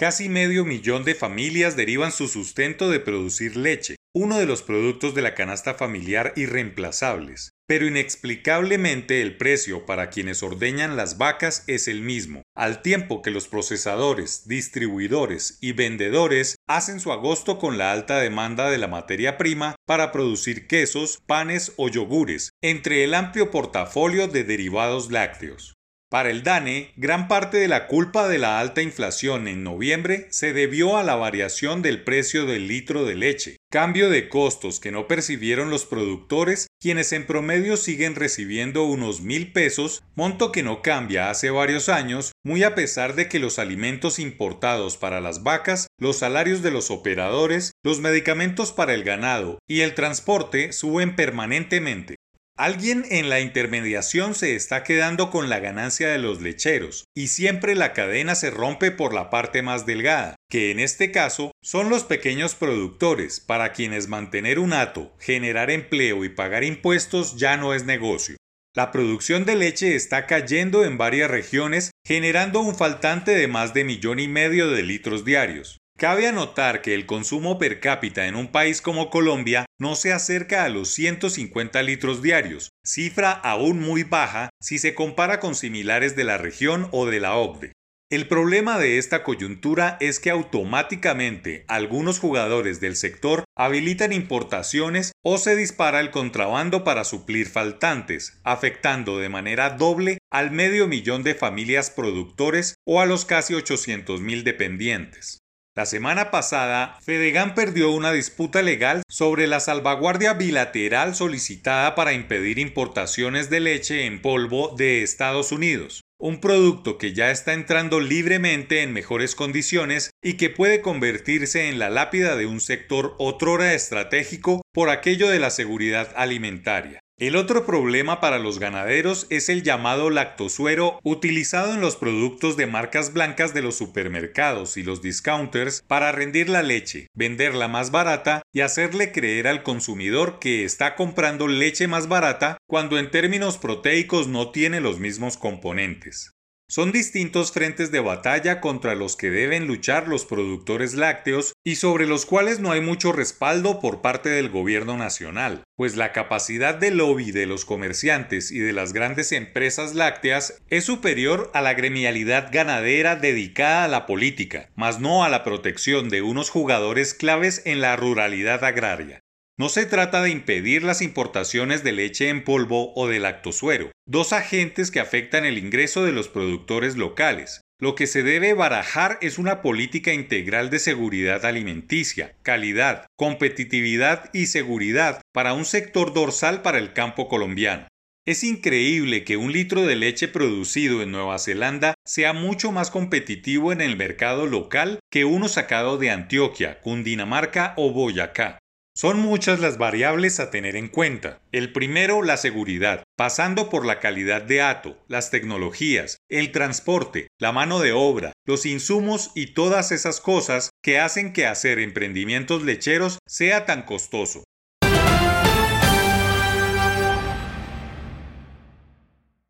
casi medio millón de familias derivan su sustento de producir leche, uno de los productos de la canasta familiar irreemplazables. Pero inexplicablemente el precio para quienes ordeñan las vacas es el mismo, al tiempo que los procesadores, distribuidores y vendedores hacen su agosto con la alta demanda de la materia prima para producir quesos, panes o yogures, entre el amplio portafolio de derivados lácteos. Para el DANE, gran parte de la culpa de la alta inflación en noviembre se debió a la variación del precio del litro de leche, cambio de costos que no percibieron los productores, quienes en promedio siguen recibiendo unos mil pesos, monto que no cambia hace varios años, muy a pesar de que los alimentos importados para las vacas, los salarios de los operadores, los medicamentos para el ganado y el transporte suben permanentemente. Alguien en la intermediación se está quedando con la ganancia de los lecheros y siempre la cadena se rompe por la parte más delgada, que en este caso son los pequeños productores, para quienes mantener un hato, generar empleo y pagar impuestos ya no es negocio. La producción de leche está cayendo en varias regiones, generando un faltante de más de millón y medio de litros diarios. Cabe anotar que el consumo per cápita en un país como Colombia no se acerca a los 150 litros diarios, cifra aún muy baja si se compara con similares de la región o de la OCDE. El problema de esta coyuntura es que automáticamente algunos jugadores del sector habilitan importaciones o se dispara el contrabando para suplir faltantes, afectando de manera doble al medio millón de familias productores o a los casi 800.000 dependientes. La semana pasada, Fedegan perdió una disputa legal sobre la salvaguardia bilateral solicitada para impedir importaciones de leche en polvo de Estados Unidos, un producto que ya está entrando libremente en mejores condiciones y que puede convertirse en la lápida de un sector otrora estratégico por aquello de la seguridad alimentaria. El otro problema para los ganaderos es el llamado lactosuero utilizado en los productos de marcas blancas de los supermercados y los discounters para rendir la leche, venderla más barata y hacerle creer al consumidor que está comprando leche más barata cuando en términos proteicos no tiene los mismos componentes. Son distintos frentes de batalla contra los que deben luchar los productores lácteos y sobre los cuales no hay mucho respaldo por parte del gobierno nacional, pues la capacidad de lobby de los comerciantes y de las grandes empresas lácteas es superior a la gremialidad ganadera dedicada a la política, más no a la protección de unos jugadores claves en la ruralidad agraria. No se trata de impedir las importaciones de leche en polvo o de lactosuero, dos agentes que afectan el ingreso de los productores locales. Lo que se debe barajar es una política integral de seguridad alimenticia, calidad, competitividad y seguridad para un sector dorsal para el campo colombiano. Es increíble que un litro de leche producido en Nueva Zelanda sea mucho más competitivo en el mercado local que uno sacado de Antioquia, Cundinamarca o Boyacá. Son muchas las variables a tener en cuenta. El primero, la seguridad, pasando por la calidad de ato, las tecnologías, el transporte, la mano de obra, los insumos y todas esas cosas que hacen que hacer emprendimientos lecheros sea tan costoso.